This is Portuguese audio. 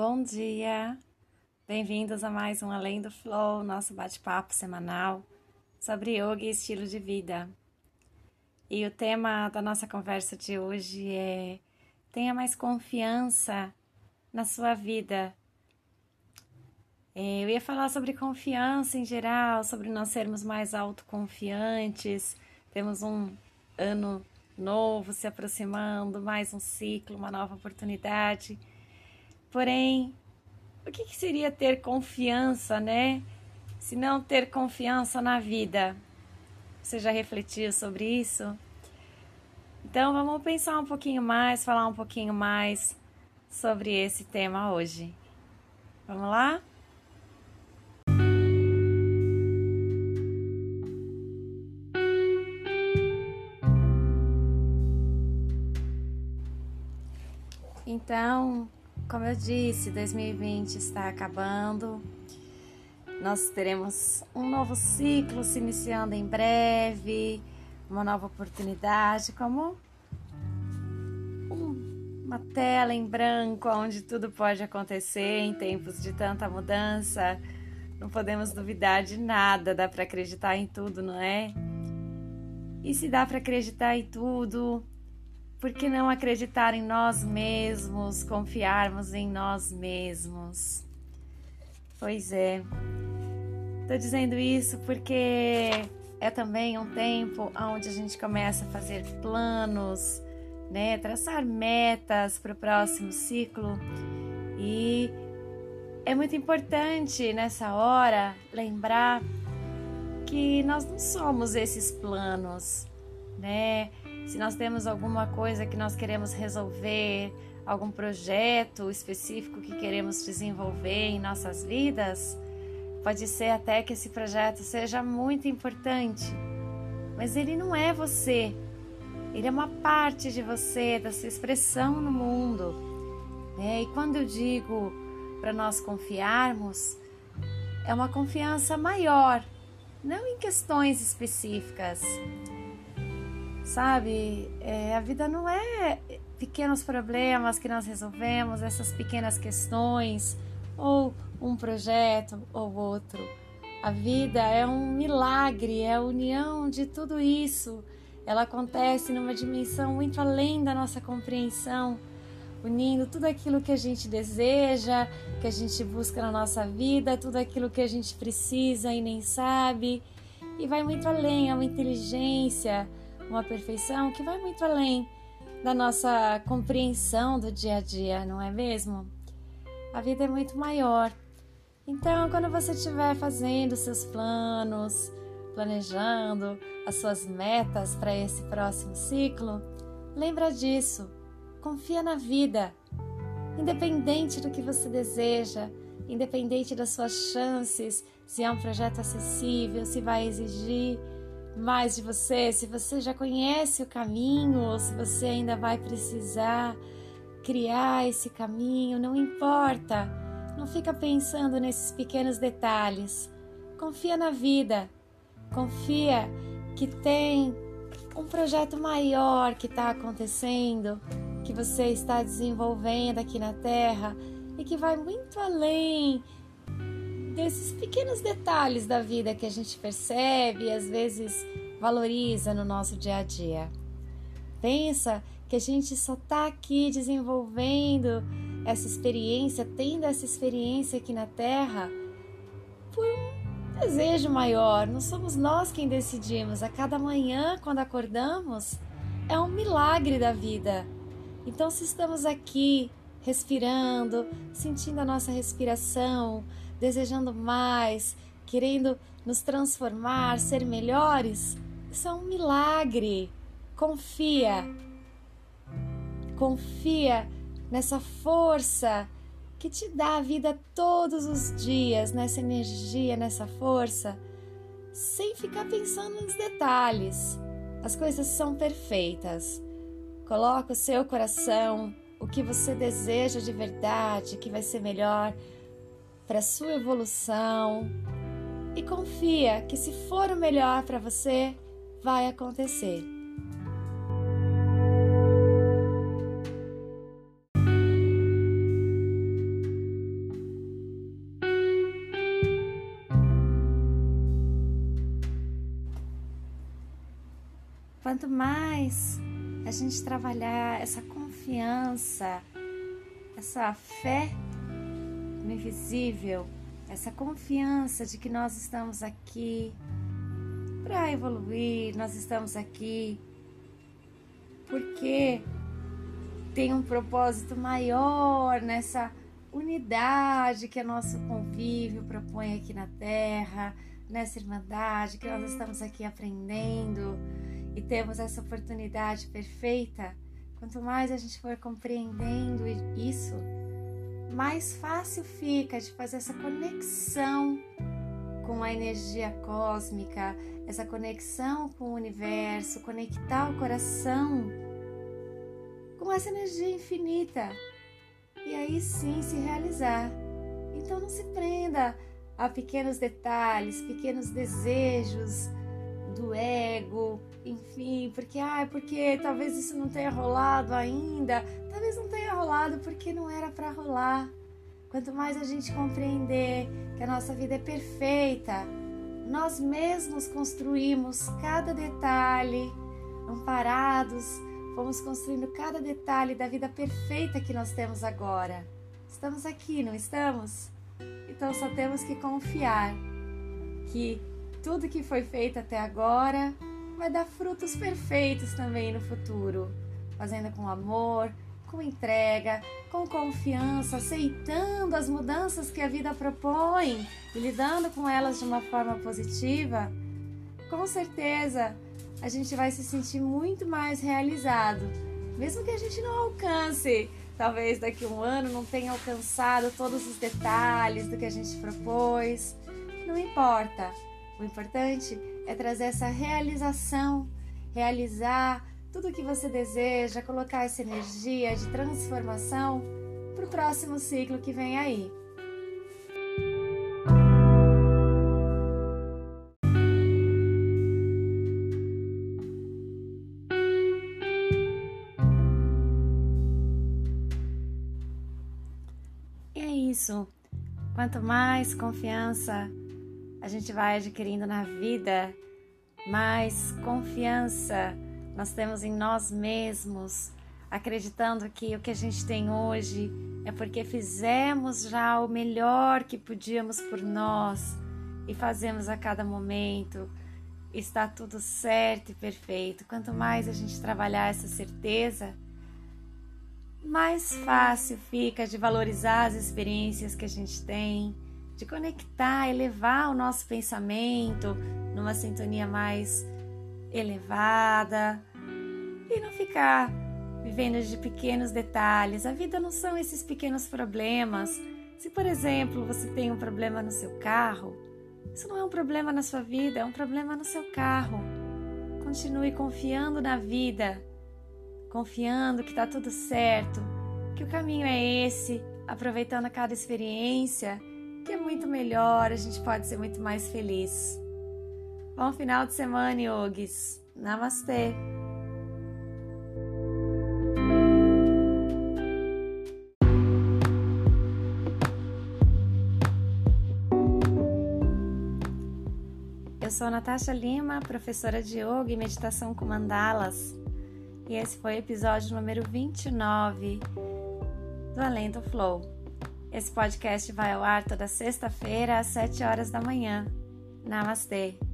Bom dia! Bem-vindos a mais um Além do Flow, nosso bate-papo semanal sobre yoga e estilo de vida. E o tema da nossa conversa de hoje é: tenha mais confiança na sua vida. É, eu ia falar sobre confiança em geral, sobre nós sermos mais autoconfiantes. Temos um ano novo se aproximando, mais um ciclo, uma nova oportunidade. Porém, o que, que seria ter confiança, né? Se não ter confiança na vida. Você já refletiu sobre isso? Então vamos pensar um pouquinho mais, falar um pouquinho mais sobre esse tema hoje. Vamos lá? Então, como eu disse, 2020 está acabando. Nós teremos um novo ciclo se iniciando em breve, uma nova oportunidade, como uma tela em branco onde tudo pode acontecer em tempos de tanta mudança. Não podemos duvidar de nada, dá para acreditar em tudo, não é? E se dá para acreditar em tudo, por que não acreditar em nós mesmos, confiarmos em nós mesmos? Pois é, estou dizendo isso porque é também um tempo onde a gente começa a fazer planos, né? Traçar metas para o próximo ciclo e é muito importante nessa hora lembrar que nós não somos esses planos, né? Se nós temos alguma coisa que nós queremos resolver, algum projeto específico que queremos desenvolver em nossas vidas, pode ser até que esse projeto seja muito importante, mas ele não é você. Ele é uma parte de você, da sua expressão no mundo. Né? E quando eu digo para nós confiarmos, é uma confiança maior, não em questões específicas, sabe? É, a vida não é pequenos problemas que nós resolvemos, essas pequenas questões, ou um projeto ou outro. A vida é um milagre, é a união de tudo isso. Ela acontece numa dimensão muito além da nossa compreensão, unindo tudo aquilo que a gente deseja, que a gente busca na nossa vida, tudo aquilo que a gente precisa e nem sabe. E vai muito além, é uma inteligência, uma perfeição que vai muito além da nossa compreensão do dia a dia, não é mesmo? A vida é muito maior. Então, quando você estiver fazendo seus planos, planejando as suas metas para esse próximo ciclo, lembra disso. Confia na vida. Independente do que você deseja, independente das suas chances, se é um projeto acessível, se vai exigir mais de você, se você já conhece o caminho ou se você ainda vai precisar criar esse caminho, não importa. Não fica pensando nesses pequenos detalhes. Confia na vida. Confia que tem um projeto maior que está acontecendo, que você está desenvolvendo aqui na Terra e que vai muito além desses pequenos detalhes da vida que a gente percebe e às vezes valoriza no nosso dia a dia. Pensa que a gente só está aqui desenvolvendo essa experiência, tendo essa experiência aqui na Terra, por um desejo maior. Não somos nós quem decidimos. A cada manhã, quando acordamos, é um milagre da vida. Então, se estamos aqui respirando, sentindo a nossa respiração, desejando mais, querendo nos transformar, ser melhores, isso é um milagre. Confia. Confia nessa força que te dá a vida todos os dias, nessa energia, nessa força, sem ficar pensando nos detalhes. As coisas são perfeitas. Coloca o seu coração, o que você deseja de verdade, que vai ser melhor para sua evolução e confia que se for o melhor para você, vai acontecer. Quanto mais a gente trabalhar essa confiança, essa fé invisível, essa confiança de que nós estamos aqui para evoluir, nós estamos aqui porque tem um propósito maior nessa unidade que é nosso convívio propõe aqui na Terra, nessa irmandade que nós estamos aqui aprendendo e temos essa oportunidade perfeita. Quanto mais a gente for compreendendo isso, mais fácil fica de fazer essa conexão com a energia cósmica, essa conexão com o universo, conectar o coração com essa energia infinita e aí sim se realizar. Então não se prenda a pequenos detalhes, pequenos desejos do ego, enfim, porque ah, porque talvez isso não tenha rolado ainda, talvez não tenha rolado porque não era para rolar. Quanto mais a gente compreender que a nossa vida é perfeita, nós mesmos construímos cada detalhe, amparados Fomos construindo cada detalhe da vida perfeita que nós temos agora. Estamos aqui, não estamos? Então só temos que confiar que tudo que foi feito até agora vai dar frutos perfeitos também no futuro, fazendo com amor, com entrega, com confiança, aceitando as mudanças que a vida propõe e lidando com elas de uma forma positiva. Com certeza, a gente vai se sentir muito mais realizado, mesmo que a gente não alcance, talvez daqui a um ano não tenha alcançado todos os detalhes do que a gente propôs. Não importa. O importante é trazer essa realização, realizar tudo o que você deseja, colocar essa energia de transformação para o próximo ciclo que vem aí. isso, quanto mais confiança a gente vai adquirindo na vida, mais confiança nós temos em nós mesmos, acreditando que o que a gente tem hoje é porque fizemos já o melhor que podíamos por nós e fazemos a cada momento. Está tudo certo e perfeito. Quanto mais a gente trabalhar essa certeza, mais fácil fica de valorizar as experiências que a gente tem, de conectar, elevar o nosso pensamento numa sintonia mais elevada e não ficar vivendo de pequenos detalhes. A vida não são esses pequenos problemas. Se, por exemplo, você tem um problema no seu carro, isso não é um problema na sua vida, é um problema no seu carro. Continue confiando na vida confiando que está tudo certo, que o caminho é esse, aproveitando cada experiência, que é muito melhor, a gente pode ser muito mais feliz. Bom final de semana, yogis. Namastê! Eu sou Natasha Lima, professora de Yoga e Meditação com Mandalas. E esse foi o episódio número 29 do Além do Flow. Esse podcast vai ao ar toda sexta-feira às 7 horas da manhã. Namastê!